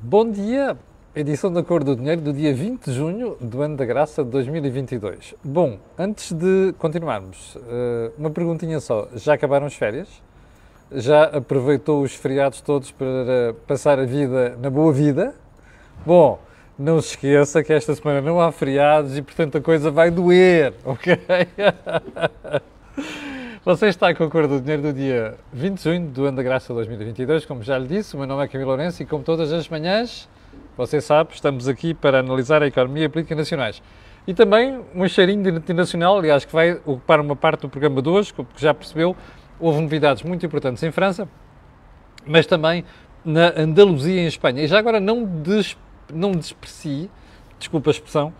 Bom dia, edição da Cor do Dinheiro do dia 20 de junho do ano da graça de 2022. Bom, antes de continuarmos, eh, uma perguntinha só. Já acabaram as férias? Já aproveitou os feriados todos para passar a vida na boa vida? Bom, não se esqueça que esta semana não há feriados e, portanto, a coisa vai doer, ok? Você está com a cor do dinheiro do dia 20 de junho do ano da graça 2022, como já lhe disse, o meu nome é Camilo Lourenço e como todas as manhãs, você sabe, estamos aqui para analisar a economia e política nacionais. E também um cheirinho de internacional, aliás, que vai ocupar uma parte do programa de hoje, porque já percebeu, houve novidades muito importantes em França, mas também na Andaluzia, em Espanha. E já agora não, des, não desprecie, desculpa a expressão,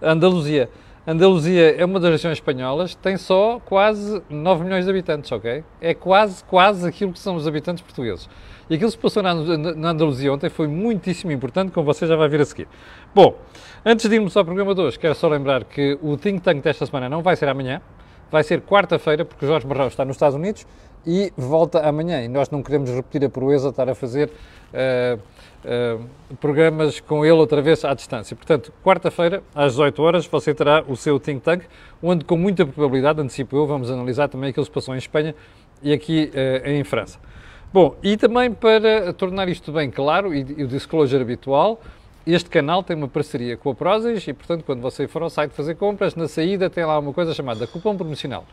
a Andaluzia. Andaluzia é uma das regiões espanholas, tem só quase 9 milhões de habitantes, ok? É quase, quase aquilo que são os habitantes portugueses. E aquilo que se passou na, na Andaluzia ontem foi muitíssimo importante, como você já vai ver a seguir. Bom, antes de irmos ao programa de hoje, quero só lembrar que o Think Tank desta semana não vai ser amanhã, vai ser quarta-feira, porque o Jorge Barrão está nos Estados Unidos e volta amanhã. E nós não queremos repetir a proeza, estar a fazer uh, uh, programas com ele outra vez à distância. Portanto, quarta-feira, às 18 horas, você terá o seu think tank, onde com muita probabilidade, antecipo eu, vamos analisar também aquilo que se passou em Espanha e aqui uh, em França. Bom, e também para tornar isto bem claro e, e o disclosure habitual, este canal tem uma parceria com a Prozis e, portanto, quando você for ao site fazer compras, na saída tem lá uma coisa chamada cupom promocional.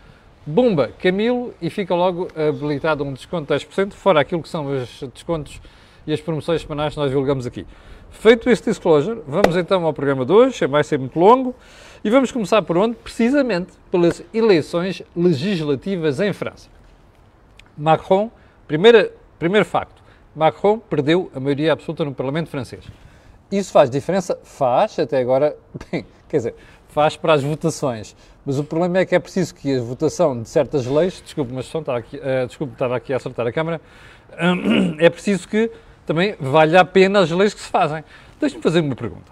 Bumba, Camilo, e fica logo habilitado um desconto de 10%, fora aquilo que são os descontos e as promoções semanais que nós divulgamos aqui. Feito este disclosure, vamos então ao programa de hoje, vai ser muito longo, e vamos começar por onde? Precisamente pelas eleições legislativas em França. Macron, primeira, primeiro facto, Macron perdeu a maioria absoluta no Parlamento francês. Isso faz diferença? Faz, até agora, bem, quer dizer, faz para as votações. Mas o problema é que é preciso que a votação de certas leis, desculpe, mas estava aqui, uh, desculpe, estava aqui a acertar a câmara, uh, é preciso que também valha a pena as leis que se fazem. Deixe-me fazer uma pergunta.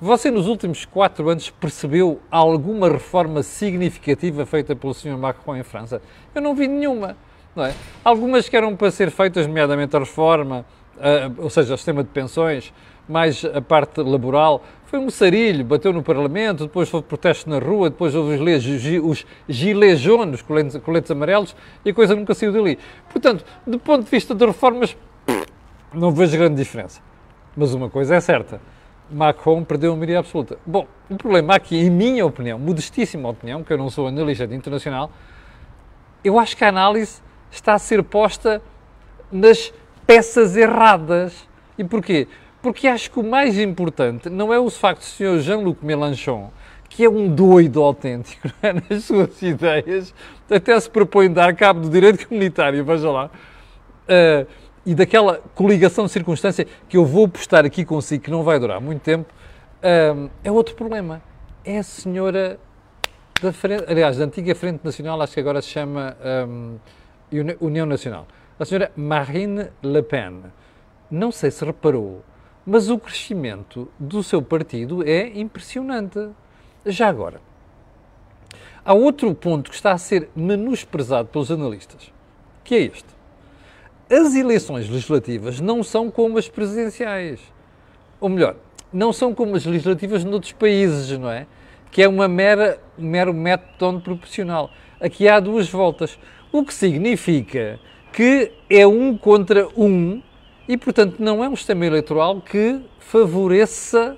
Você nos últimos quatro anos percebeu alguma reforma significativa feita pelo Sr. Macron em França? Eu não vi nenhuma. Não é? Algumas que eram para ser feitas, nomeadamente a reforma, uh, ou seja, o sistema de pensões, mais a parte laboral, foi um sarilho, bateu no Parlamento, depois houve protestos na rua, depois houve os, os coletes, coletes amarelos, e a coisa nunca saiu dali. Portanto, do ponto de vista de reformas, não vejo grande diferença. Mas uma coisa é certa, Macron perdeu a maioria absoluta. Bom, o problema aqui, em minha opinião, modestíssima opinião, que eu não sou analista de internacional, eu acho que a análise está a ser posta nas peças erradas. E porquê? Porque acho que o mais importante não é o facto do Sr. Jean-Luc Mélenchon, que é um doido autêntico é? nas suas ideias, até se propõe dar cabo do direito comunitário, veja lá, uh, e daquela coligação de circunstância que eu vou postar aqui consigo, que não vai durar muito tempo, uh, é outro problema. É a senhora da frente, aliás, da antiga Frente Nacional, acho que agora se chama um, União Nacional, a senhora Marine Le Pen. Não sei se reparou, mas o crescimento do seu partido é impressionante. Já agora, há outro ponto que está a ser menosprezado pelos analistas, que é este. As eleições legislativas não são como as presidenciais. Ou melhor, não são como as legislativas noutros países, não é? Que é uma mera, um mero método proporcional. Aqui há duas voltas, o que significa que é um contra um e, portanto, não é um sistema eleitoral que favoreça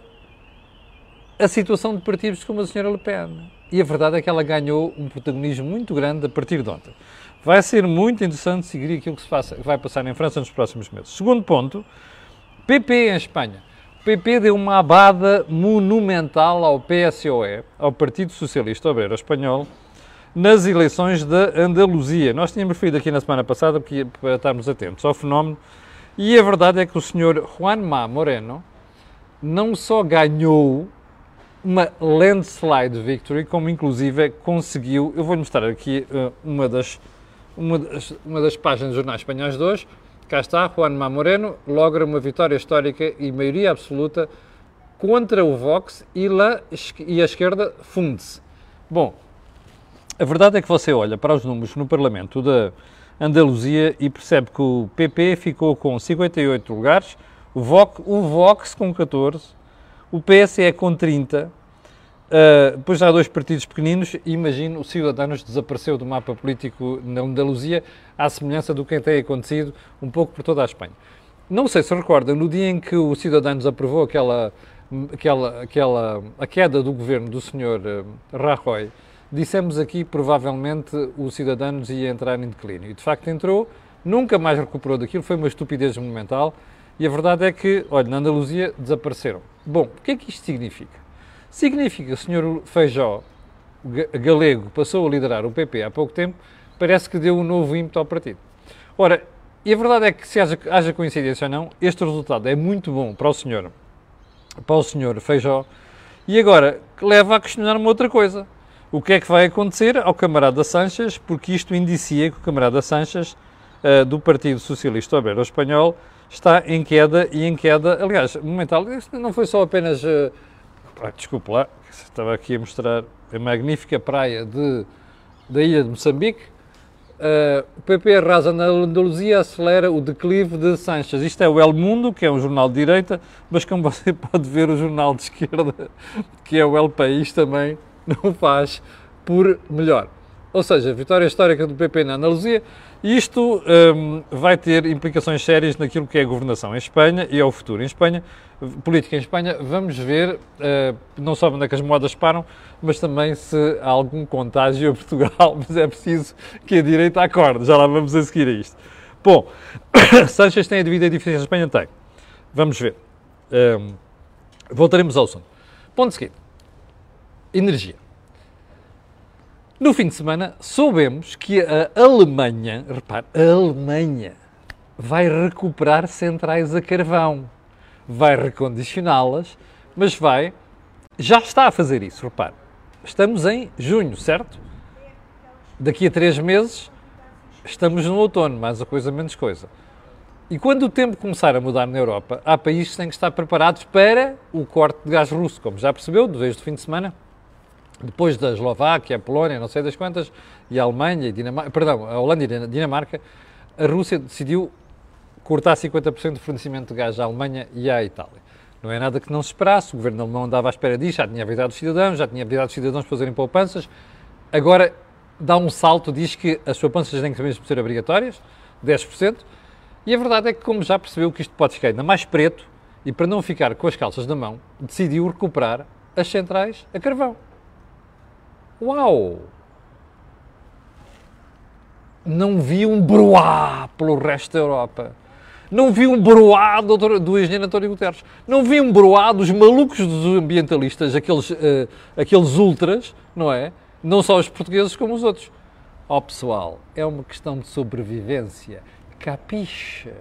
a situação de partidos como a senhora Le Pen. E a verdade é que ela ganhou um protagonismo muito grande a partir de ontem. Vai ser muito interessante seguir aquilo que se passa, vai passar em França nos próximos meses. Segundo ponto, PP em Espanha. O PP deu uma abada monumental ao PSOE, ao Partido Socialista Obreiro Espanhol, nas eleições da Andaluzia. Nós tínhamos referido aqui na semana passada, para estarmos atentos ao fenómeno e a verdade é que o senhor Juanma Moreno não só ganhou uma landslide victory, como inclusive conseguiu, eu vou mostrar aqui uh, uma, das, uma, das, uma das páginas dos jornais espanhóis de hoje, cá está, Juanma Moreno logra uma vitória histórica e maioria absoluta contra o Vox e, la, e a esquerda funde-se. Bom, a verdade é que você olha para os números no Parlamento da Andaluzia e percebe que o PP ficou com 58 lugares, O Vox, o Vox com 14, o PSE com 30, uh, depois há dois partidos pequeninos, e imagino o Ciudadanos desapareceu do mapa político na Andaluzia, à semelhança do que tem acontecido um pouco por toda a Espanha. Não sei se recordam, no dia em que o Ciudadanos aprovou aquela, aquela, aquela, a queda do governo do senhor uh, Rajoy, dissemos aqui provavelmente o Ciudadanos ia entrar em declínio. E de facto entrou, nunca mais recuperou daquilo, foi uma estupidez monumental. E a verdade é que, olha, na Andaluzia desapareceram. Bom, o que é que isto significa? Significa que o senhor Feijó, galego, passou a liderar o PP há pouco tempo, parece que deu um novo ímpeto ao partido. Ora, e a verdade é que, se haja, haja coincidência ou não, este resultado é muito bom para o senhor, para o senhor Feijó, e agora leva a questionar uma outra coisa. O que é que vai acontecer ao camarada Sanches, porque isto indicia que o camarada Sanches, uh, do Partido Socialista Obrero Espanhol, está em queda e em queda, aliás, momental, isto não foi só apenas, uh, desculpe lá, estava aqui a mostrar a magnífica praia de, da ilha de Moçambique, uh, o PP arrasa na Andaluzia acelera o declive de Sanches. Isto é o El Mundo, que é um jornal de direita, mas como você pode ver o jornal de esquerda, que é o El País também, não faz por melhor. Ou seja, vitória histórica do PP na Andaluzia, isto um, vai ter implicações sérias naquilo que é a governação em Espanha e ao futuro em Espanha, política em Espanha. Vamos ver uh, não só onde é que as moedas param, mas também se há algum contágio a Portugal, mas é preciso que a direita acorde. Já lá vamos a seguir a isto. Bom, Sanchez tem a devida diferença em Espanha? Tem. Vamos ver. Um, voltaremos ao assunto. Ponto seguinte energia. No fim de semana, soubemos que a Alemanha, repare, a Alemanha vai recuperar centrais a carvão, vai recondicioná-las, mas vai, já está a fazer isso, repare. Estamos em junho, certo? Daqui a três meses, estamos no outono, mais a coisa menos coisa. E quando o tempo começar a mudar na Europa, há países que têm que estar preparados para o corte de gás russo, como já percebeu, desde o fim de semana depois da Eslováquia, a Polónia, não sei das quantas, e a Alemanha, e Dinamarca, perdão, a Holanda e a Dinamarca, a Rússia decidiu cortar 50% do fornecimento de gás à Alemanha e à Itália. Não é nada que não se esperasse, o governo alemão andava à espera disso, já tinha avisado os cidadãos, já tinha avisado os cidadãos para fazerem poupanças. Agora dá um salto, diz que as poupanças têm que mesmo ser obrigatórias, 10%, e a verdade é que, como já percebeu que isto pode ficar ainda mais preto, e para não ficar com as calças na mão, decidiu recuperar as centrais a carvão. Uau! Não vi um broá pelo resto da Europa. Não vi um broá do, do engenheiro António Guterres. Não vi um broá dos malucos dos ambientalistas, aqueles, uh, aqueles ultras, não é? Não só os portugueses como os outros. Ó oh, pessoal, é uma questão de sobrevivência. Capixa.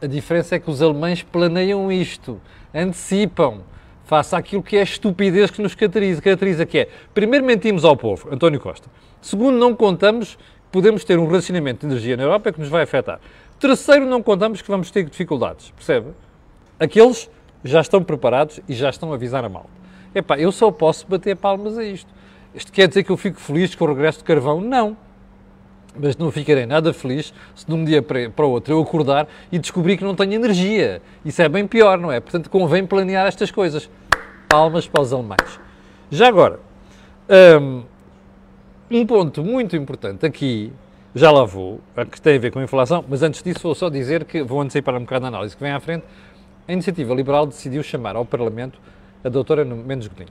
A diferença é que os alemães planeiam isto, antecipam face àquilo que é a estupidez que nos caracteriza, caracteriza, que é, primeiro mentimos ao povo, António Costa. Segundo, não contamos que podemos ter um racionamento de energia na Europa que nos vai afetar. Terceiro, não contamos que vamos ter dificuldades, percebe? Aqueles já estão preparados e já estão a avisar a mal. Epá, eu só posso bater palmas a isto. Isto quer dizer que eu fico feliz com o regresso de carvão? Não mas não ficarei nada feliz se de um dia para o outro eu acordar e descobrir que não tenho energia. Isso é bem pior, não é? Portanto, convém planear estas coisas. Palmas para os alemães. Já agora, hum, um ponto muito importante aqui, já lá vou, que tem a ver com a inflação, mas antes disso vou só dizer que, vou antecipar um bocado a análise que vem à frente, a Iniciativa Liberal decidiu chamar ao Parlamento a doutora Mendes Godinho.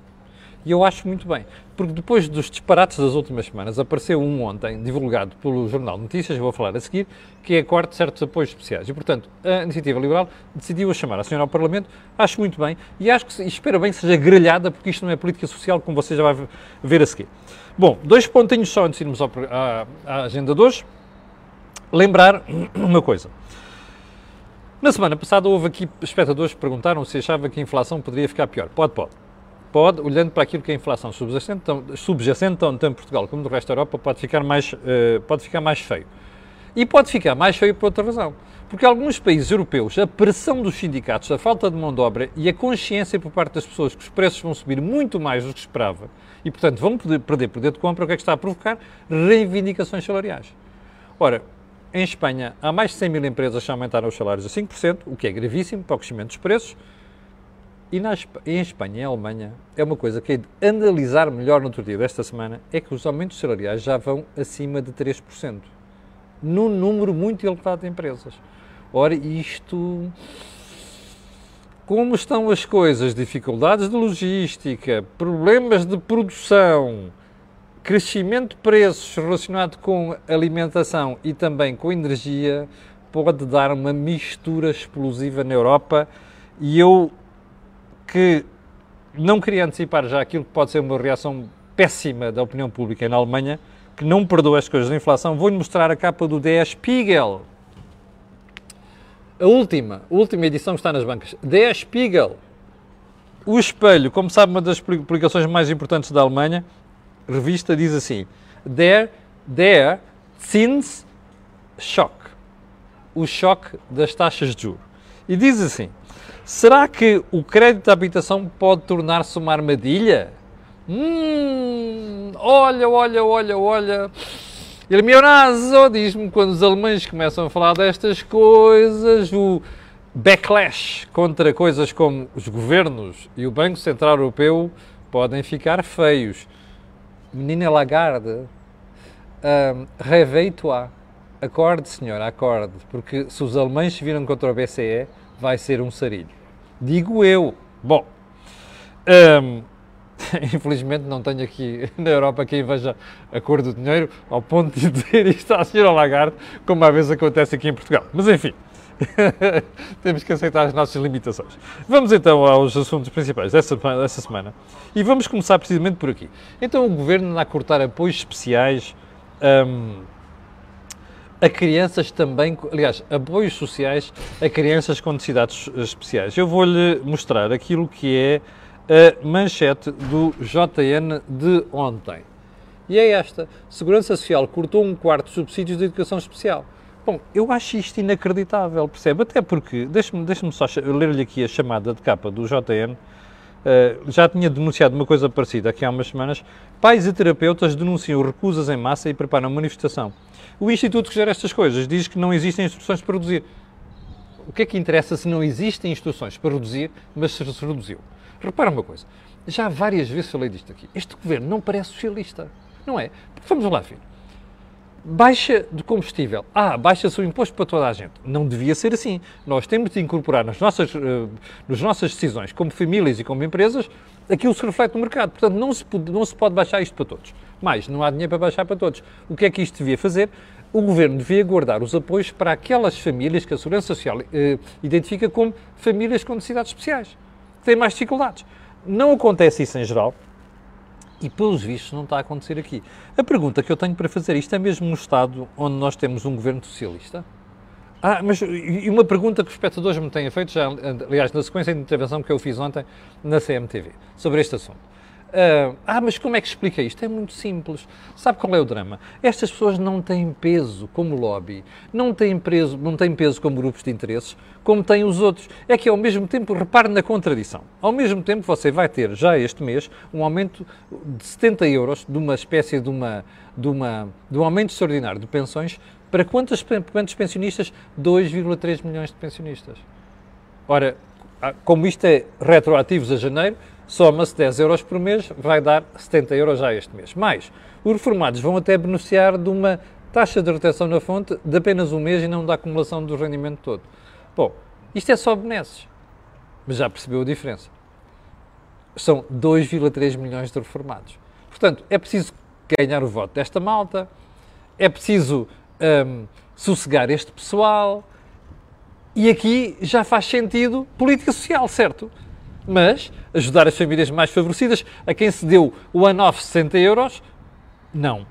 E eu acho muito bem, porque depois dos disparates das últimas semanas, apareceu um ontem, divulgado pelo Jornal de Notícias, vou falar a seguir, que é a corte de certos apoios especiais. E, portanto, a Iniciativa Liberal decidiu chamar a senhora ao Parlamento, acho muito bem, e acho que, espero bem que seja grelhada, porque isto não é política social, como você já vai ver a seguir. Bom, dois pontinhos só antes de irmos ao, à, à agenda de hoje. Lembrar uma coisa. Na semana passada houve aqui espectadores que perguntaram se achava que a inflação poderia ficar pior. Pode, pode pode, olhando para aquilo que é a inflação subjacente, subjacente tanto em Portugal como no resto da Europa, pode ficar, mais, uh, pode ficar mais feio. E pode ficar mais feio por outra razão. Porque alguns países europeus, a pressão dos sindicatos, a falta de mão de obra e a consciência por parte das pessoas que os preços vão subir muito mais do que esperava e, portanto, vão perder poder de compra, o que é que está a provocar? Reivindicações salariais. Ora, em Espanha há mais de 100 mil empresas que aumentaram os salários a 5%, o que é gravíssimo para o crescimento dos preços. E na, em Espanha e em Alemanha, é uma coisa que é de analisar melhor no outro dia desta semana, é que os aumentos salariais já vão acima de 3%, num número muito elevado de empresas. Ora, isto... Como estão as coisas? Dificuldades de logística, problemas de produção, crescimento de preços relacionado com alimentação e também com energia, pode dar uma mistura explosiva na Europa e eu que não queria antecipar já aquilo que pode ser uma reação péssima da opinião pública na Alemanha, que não perdoa as coisas da inflação, vou-lhe mostrar a capa do Der Spiegel. A última, a última edição está nas bancas. Der Spiegel. O espelho, como sabe, uma das publicações mais importantes da Alemanha, revista diz assim: Der, der Zins Schock. O choque das taxas de juros. E diz assim: Será que o crédito de habitação pode tornar-se uma armadilha? Hum, olha, olha, olha, olha. Me diz-me quando os alemães começam a falar destas coisas, o backlash contra coisas como os governos e o Banco Central Europeu podem ficar feios. Menina Lagarde, um, réveille-toi. Acorde, senhora, acorde. Porque se os alemães se viram contra o BCE, vai ser um sarilho. Digo eu. Bom, um, infelizmente não tenho aqui na Europa quem veja a cor do dinheiro ao ponto de dizer isto à senhora Lagarde, como às vezes acontece aqui em Portugal. Mas enfim, temos que aceitar as nossas limitações. Vamos então aos assuntos principais dessa, dessa semana e vamos começar precisamente por aqui. Então o Governo anda a cortar apoios especiais um, a crianças também, aliás, apoios sociais a crianças com necessidades especiais. Eu vou-lhe mostrar aquilo que é a manchete do JN de ontem. E é esta: Segurança Social cortou um quarto de subsídios de educação especial. Bom, eu acho isto inacreditável, percebe? Até porque, deixe-me deixe só ler-lhe aqui a chamada de capa do JN. Uh, já tinha denunciado uma coisa parecida aqui há umas semanas. Pais e terapeutas denunciam recusas em massa e preparam manifestação. O Instituto que gera estas coisas diz que não existem instruções para reduzir. O que é que interessa se não existem instruções para reduzir, mas se reduziu? Repara uma coisa, já várias vezes falei disto aqui. Este governo não parece socialista, não é? Vamos lá ver. Baixa de combustível. Ah, baixa-se o imposto para toda a gente. Não devia ser assim. Nós temos de incorporar nas nossas, uh, nas nossas decisões, como famílias e como empresas, aquilo se reflete no mercado. Portanto, não se, pode, não se pode baixar isto para todos. Mais, não há dinheiro para baixar para todos. O que é que isto devia fazer? O Governo devia guardar os apoios para aquelas famílias que a Segurança Social eh, identifica como famílias com necessidades especiais, que têm mais dificuldades. Não acontece isso em geral e, pelos vistos, não está a acontecer aqui. A pergunta que eu tenho para fazer, isto é mesmo no Estado onde nós temos um Governo socialista? Ah, mas e uma pergunta que os espectadores me têm feito, já, aliás, na sequência de intervenção que eu fiz ontem na CMTV, sobre este assunto. Uh, ah, mas como é que explica isto? É muito simples. Sabe qual é o drama? Estas pessoas não têm peso como lobby, não têm, peso, não têm peso como grupos de interesses, como têm os outros. É que ao mesmo tempo, repare na contradição. Ao mesmo tempo, você vai ter já este mês um aumento de 70 euros de uma espécie de, uma, de, uma, de um aumento extraordinário de pensões para quantos, quantos pensionistas? 2,3 milhões de pensionistas. Ora, ah, como isto é retroativo a janeiro, soma-se 10 euros por mês, vai dar 70 euros já este mês. Mais, os reformados vão até beneficiar de uma taxa de retenção na fonte de apenas um mês e não da acumulação do rendimento todo. Bom, isto é só benesses, mas já percebeu a diferença. São 2,3 milhões de reformados. Portanto, é preciso ganhar o voto desta malta, é preciso um, sossegar este pessoal. E aqui já faz sentido política social, certo? Mas ajudar as famílias mais favorecidas, a quem se deu o one-off 60 euros, não.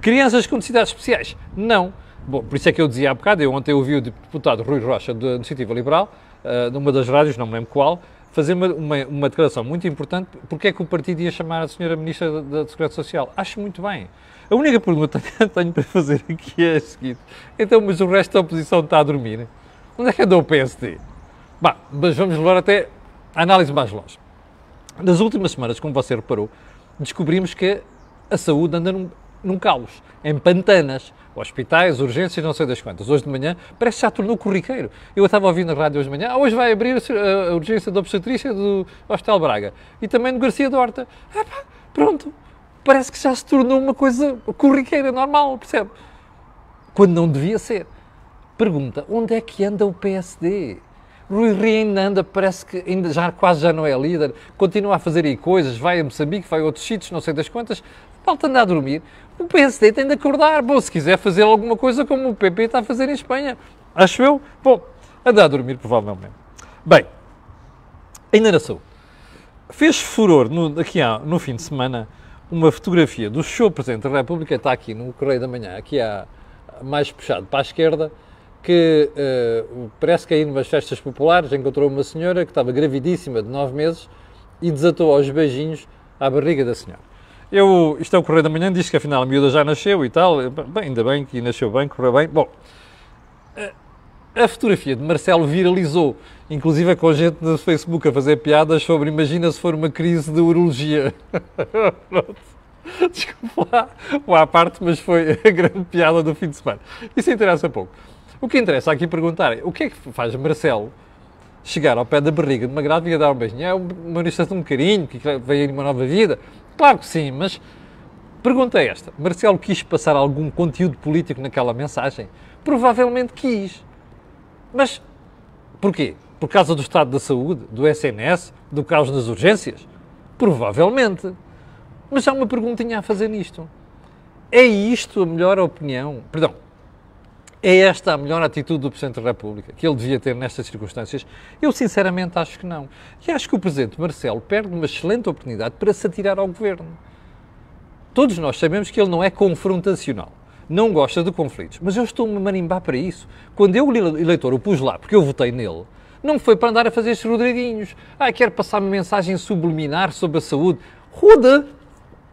Crianças com necessidades especiais, não. Bom, por isso é que eu dizia há bocado, eu ontem ouvi o deputado Rui Rocha da Iniciativa Liberal, uh, numa das rádios, não me lembro qual, fazer uma, uma, uma, declaração muito importante, porque é que o partido ia chamar a senhora Ministra da, da Segurança Social. Acho muito bem. A única pergunta que tenho para fazer aqui é a seguinte: então, mas o resto da oposição está a dormir? Onde é que andou o PSD? Bah, mas vamos levar até a análise mais longe. Nas últimas semanas, como você reparou, descobrimos que a saúde anda num, num caos, em pantanas, hospitais, urgências, não sei das quantas. Hoje de manhã parece que já tornou corriqueiro. Eu estava ouvindo na rádio hoje de manhã, ah, hoje vai abrir a, urgência da obstetrícia do Hospital Braga e também do Garcia da Horta. Ah, pá, pronto, parece que já se tornou uma coisa corriqueira, normal, percebe? Quando não devia ser. Pergunta, onde é que anda o PSD? Rui Rio ainda anda, parece que ainda já, quase já não é líder, continua a fazer aí coisas, vai a Moçambique, vai a outros sítios, não sei das quantas, falta andar a dormir. O PSD tem de acordar. Bom, se quiser fazer alguma coisa como o PP está a fazer em Espanha. Acho eu. Bom, andar a dormir, provavelmente. Bem, ainda na saúde. Fez furor no, aqui há, no fim de semana uma fotografia do show Presidente da República, está aqui no Correio da Manhã, aqui há mais puxado para a esquerda, que uh, parece que aí numas festas populares encontrou uma senhora que estava gravidíssima de nove meses e desatou aos beijinhos à barriga da senhora. Eu, isto é o Correio da Manhã, diz que afinal a miúda já nasceu e tal. Bem, ainda bem que nasceu bem, correu bem. Bom, a fotografia de Marcelo viralizou, inclusive com gente no Facebook a fazer piadas sobre imagina se for uma crise de urologia. Desculpa lá, lá à parte, mas foi a grande piada do fim de semana. Isso interessa pouco. O que interessa aqui perguntar é o que é que faz Marcelo chegar ao pé da barriga de uma grávida e dar um beijinho? É uma manifestação de um carinho, que vem aí uma nova vida? Claro que sim, mas pergunta é esta: Marcelo quis passar algum conteúdo político naquela mensagem? Provavelmente quis. Mas porquê? Por causa do estado da saúde, do SNS, do caos das urgências? Provavelmente. Mas há uma perguntinha a fazer nisto. É isto a melhor opinião? Perdão. É esta a melhor atitude do Presidente da República que ele devia ter nestas circunstâncias? Eu sinceramente acho que não. E acho que o Presidente Marcelo perde uma excelente oportunidade para se atirar ao Governo. Todos nós sabemos que ele não é confrontacional não gosta de conflitos. Mas eu estou-me a marimbar para isso. Quando eu, eleitor, o pus lá porque eu votei nele, não foi para andar a fazer estes rodriguinhos. Ah, quer passar uma mensagem subliminar sobre a saúde. Who the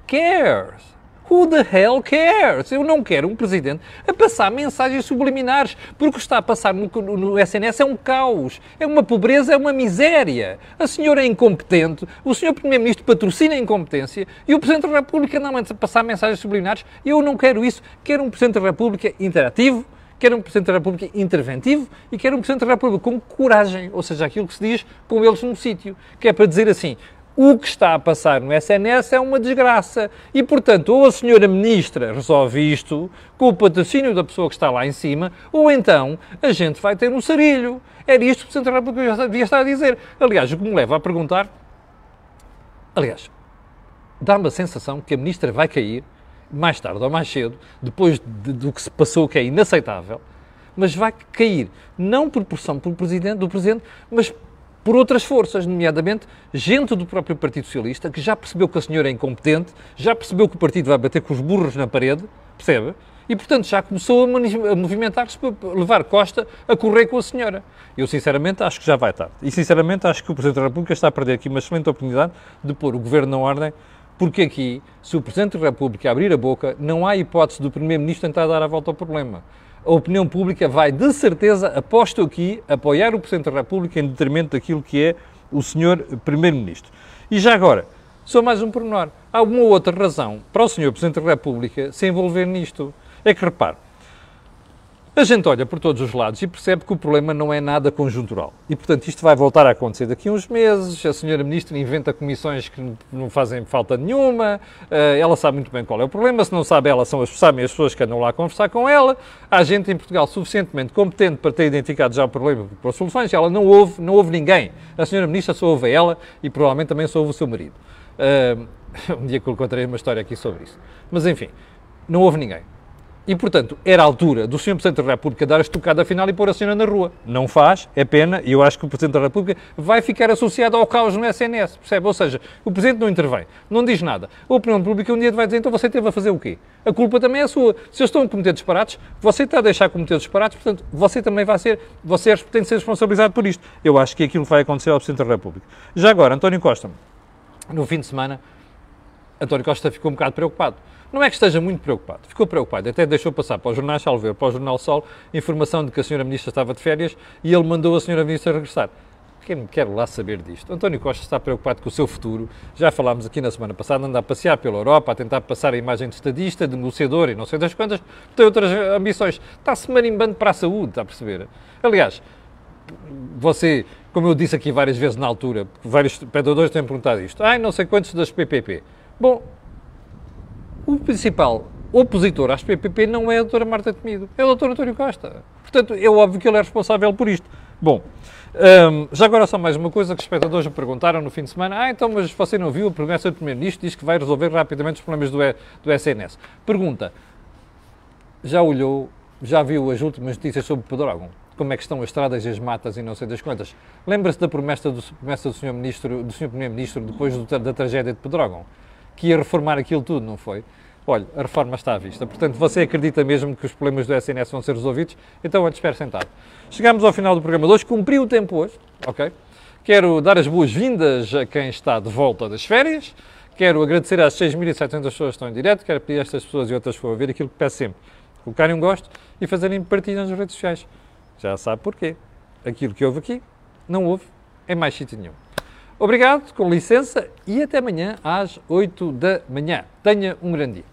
cares? Who the hell cares? Eu não quero um presidente a passar mensagens subliminares, porque o que está a passar no, no, SNS é um caos, é uma pobreza, é uma miséria. A senhora é incompetente, o senhor Primeiro-Ministro patrocina a incompetência e o Presidente da República não a passar mensagens subliminares. Eu não quero isso. Quero um Presidente da República interativo, quero um Presidente da República interventivo e quero um Presidente da República com coragem, ou seja, aquilo que se diz com eles no sítio, que é para dizer assim, o que está a passar no SNS é uma desgraça. E, portanto, ou a senhora ministra resolve isto com o patrocínio da pessoa que está lá em cima, ou então a gente vai ter um sarilho. Era isto que o da República devia estar a dizer. Aliás, o que me leva a perguntar. Aliás, dá-me a sensação que a ministra vai cair, mais tarde ou mais cedo, depois de, do que se passou, que é inaceitável, mas vai cair, não por pressão Presidente, do Presidente mas por outras forças, nomeadamente gente do próprio Partido Socialista, que já percebeu que a senhora é incompetente, já percebeu que o partido vai bater com os burros na parede, percebe? E, portanto, já começou a movimentar-se para levar Costa a correr com a senhora. Eu, sinceramente, acho que já vai tarde. E, sinceramente, acho que o Presidente da República está a perder aqui uma excelente oportunidade de pôr o Governo na ordem, porque aqui, se o Presidente da República abrir a boca, não há hipótese do Primeiro-Ministro tentar dar a volta ao problema a opinião pública vai, de certeza, aposto aqui, apoiar o Presidente da República em detrimento daquilo que é o Sr. Primeiro-Ministro. E já agora, só mais um pormenor. Há uma outra razão para o Sr. Presidente da República se envolver nisto. É que, repare, a gente olha por todos os lados e percebe que o problema não é nada conjuntural. E, portanto, isto vai voltar a acontecer daqui a uns meses. A senhora Ministra inventa comissões que não fazem falta nenhuma. Eh, ela sabe muito bem qual é o problema. Se não sabe ela, são as, as pessoas que andam lá a conversar com ela. Há gente em Portugal suficientemente competente para ter identificado já o problema para soluções. Ela não ouve, não ouve ninguém. A senhora Ministra só ouve ela e provavelmente também só ouve o seu marido. Uh, um dia que eu contarei uma história aqui sobre isso. Mas, enfim, não ouve ninguém. E, portanto, era a altura do Sr. Presidente da República dar a estocada final e pôr a senhora na rua. Não faz, é pena, e eu acho que o Presidente da República vai ficar associado ao caos no SNS, percebe? Ou seja, o Presidente não intervém, não diz nada. A opinião pública um dia vai dizer, então você teve a fazer o quê? A culpa também é sua. Se eles estão a cometer disparates, você está a deixar cometer disparates, portanto, você também vai ser, você é, tem de ser responsabilizado por isto. Eu acho que aquilo vai acontecer ao Presidente da República. Já agora, António Costa, no fim de semana, António Costa ficou um bocado preocupado não é que esteja muito preocupado, ficou preocupado, até deixou passar para os jornais Salveiro, para o Jornal Sol, informação de que a senhora Ministra estava de férias e ele mandou a senhora Ministra regressar. quem quer lá saber disto? António Costa está preocupado com o seu futuro. Já falámos aqui na semana passada, anda a passear pela Europa, a tentar passar a imagem de estadista, de negociador e não sei das quantas, tem outras ambições. Está-se marimbando para a saúde, está a perceber? Aliás, você, como eu disse aqui várias vezes na altura, vários espectadores têm perguntado isto, ai, não sei quantos das PPP. Bom, o principal opositor às PPP não é a doutora Marta Temido, é o doutor António Costa. Portanto, é óbvio que ele é responsável por isto. Bom, um, já agora só mais uma coisa que os espectadores me perguntaram no fim de semana. Ah, então, mas você não viu a promessa do Primeiro-Ministro? Diz que vai resolver rapidamente os problemas do, e, do SNS. Pergunta, já olhou, já viu as últimas notícias sobre Pedrógão? Como é que estão as estradas e as matas e não sei das quantas? Lembra-se da promessa do, promessa do Sr. Ministro, do Sr. Primeiro-Ministro depois do, da tragédia de Pedrógão? Que ia reformar aquilo tudo, não foi? Olha, a reforma está à vista. Portanto, você acredita mesmo que os problemas do SNS vão ser resolvidos? Então, antes, espere sentado. Chegamos ao final do programa de hoje. Cumpri o tempo hoje, ok? Quero dar as boas-vindas a quem está de volta das férias. Quero agradecer às 6.700 pessoas que estão em direto. Quero pedir a estas pessoas e outras que vão ver aquilo que peço sempre. Colocarem um gosto e fazerem partilha nas redes sociais. Já sabe porquê. Aquilo que houve aqui, não houve em mais sítio nenhum. Obrigado, com licença, e até amanhã às 8 da manhã. Tenha um grande dia.